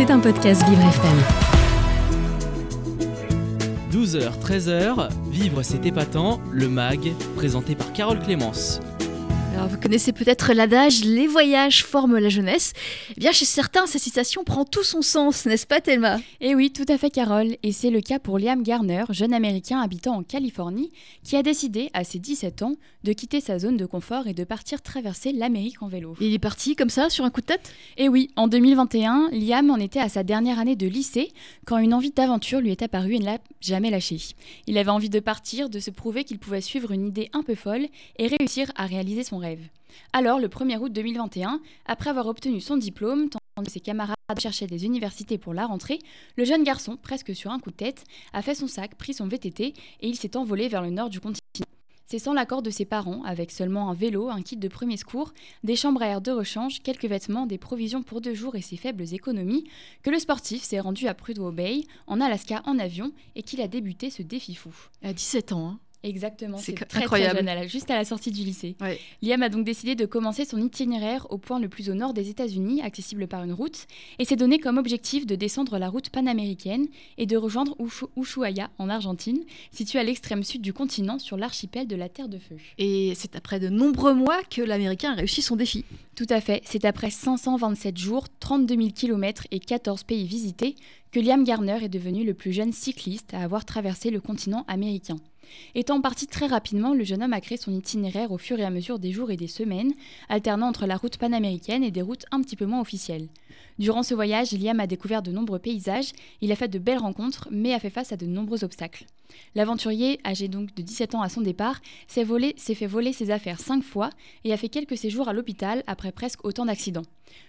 C'est un podcast Vivre FM. 12h, 13h, Vivre c'est épatant, le MAG, présenté par Carole Clémence. Alors vous connaissez peut-être l'adage les voyages forment la jeunesse. Eh bien chez certains cette citation prend tout son sens, n'est-ce pas Thelma? Eh oui, tout à fait Carole, et c'est le cas pour Liam Garner, jeune américain habitant en Californie, qui a décidé à ses 17 ans de quitter sa zone de confort et de partir traverser l'Amérique en vélo. Il est parti comme ça sur un coup de tête? Eh oui, en 2021, Liam en était à sa dernière année de lycée quand une envie d'aventure lui est apparue et ne l'a jamais lâché. Il avait envie de partir, de se prouver qu'il pouvait suivre une idée un peu folle et réussir à réaliser son Alors, le 1er août 2021, après avoir obtenu son diplôme, tandis que ses camarades cherchaient des universités pour la rentrée, le jeune garçon, presque sur un coup de tête, a fait son sac, pris son VTT et il s'est envolé vers le nord du continent. C'est sans l'accord de ses parents, avec seulement un vélo, un kit de premier secours, des chambres à air de rechange, quelques vêtements, des provisions pour deux jours et ses faibles économies, que le sportif s'est rendu à Prudhoe Bay, en Alaska, en avion, et qu'il a débuté ce défi fou. À 17 ans, hein Exactement, C'est très, incroyable. très jeune, à la- juste à la sortie du lycée. Ouais. Liam a donc décidé de commencer son itinéraire au point le plus au nord des États-Unis, accessible par une route, et s'est donné comme objectif de descendre la route panaméricaine et de rejoindre Ushu- Ushuaia en Argentine, située à l'extrême sud du continent sur l'archipel de la Terre de Feu. Et c'est après de nombreux mois que l'Américain a réussi son défi. Tout à fait, c'est après 527 jours, 32 000 km et 14 pays visités que Liam Garner est devenu le plus jeune cycliste à avoir traversé le continent américain. Étant parti très rapidement, le jeune homme a créé son itinéraire au fur et à mesure des jours et des semaines, alternant entre la route panaméricaine et des routes un petit peu moins officielles. Durant ce voyage, Liam a découvert de nombreux paysages, il a fait de belles rencontres, mais a fait face à de nombreux obstacles. L'aventurier, âgé donc de 17 ans à son départ, s'est fait voler ses affaires cinq fois et a fait quelques séjours à l'hôpital après presque autant d'accidents.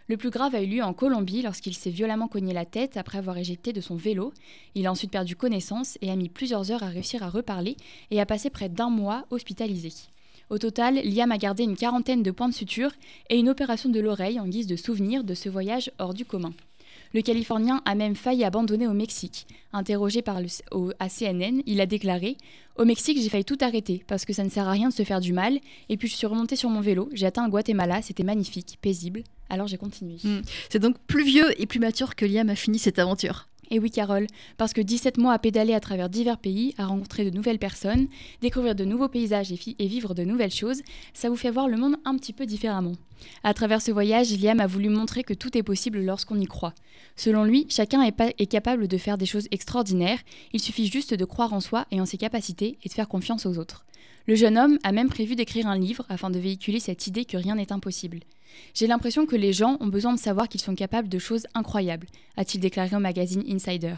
Le plus grave a eu lieu en Colombie lorsqu'il s'est violemment cogné la tête après avoir éjecté de son vélo. Il a ensuite perdu connaissance et a mis plusieurs heures à réussir à reparler et a passé près d'un mois hospitalisé. Au total, Liam a gardé une quarantaine de points de suture et une opération de l'oreille en guise de souvenir de ce voyage hors du commun. Le Californien a même failli abandonner au Mexique. Interrogé par le, à CNN, il a déclaré Au Mexique, j'ai failli tout arrêter parce que ça ne sert à rien de se faire du mal. Et puis je suis remonté sur mon vélo, j'ai atteint Guatemala, c'était magnifique, paisible. Alors j'ai continué. Mm. C'est donc plus vieux et plus mature que Liam a fini cette aventure. Et oui, Carole, parce que 17 mois à pédaler à travers divers pays, à rencontrer de nouvelles personnes, découvrir de nouveaux paysages et, vivre de nouvelles choses, ça vous fait voir le monde un petit peu différemment. À travers ce voyage, Liam a voulu montrer que tout est possible lorsqu'on y croit. Selon lui, chacun est capable de faire des choses extraordinaires, il suffit juste de croire en soi et en ses capacités et de faire confiance aux autres. Le jeune homme a même prévu d'écrire un livre afin de véhiculer cette idée que rien n'est impossible. J'ai l'impression que les gens ont besoin de savoir qu'ils sont capables de choses incroyables, a-t-il déclaré au magazine Insider.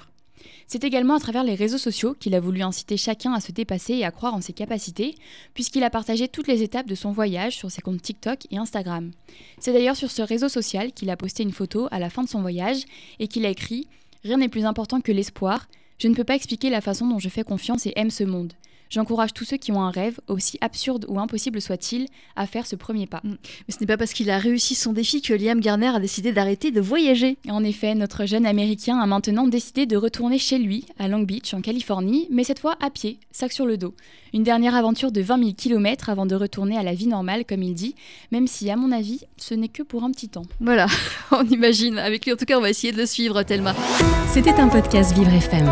C'est également à travers les réseaux sociaux qu'il a voulu inciter chacun à se dépasser et à croire en ses capacités, puisqu'il a partagé toutes les étapes de son voyage sur ses comptes TikTok et Instagram. C'est d'ailleurs sur ce réseau social qu'il a posté une photo à la fin de son voyage et qu'il a écrit Rien n'est plus important que l'espoir. Je ne peux pas expliquer la façon dont je fais confiance et aime ce monde. J'encourage tous ceux qui ont un rêve, aussi absurde ou impossible soit-il, à faire ce premier pas. Mais ce n'est pas parce qu'il a réussi son défi que Liam Garner a décidé d'arrêter de voyager. En effet, notre jeune Américain a maintenant décidé de retourner chez lui, à Long Beach, en Californie, mais cette fois à pied, sac sur le dos. Une dernière aventure de 20 000 km avant de retourner à la vie normale, comme il dit, même si, à mon avis, ce n'est que pour un petit temps. Voilà, on imagine. Avec lui, en tout cas, on va essayer de le suivre, Thelma. C'était un podcast Vivre FM.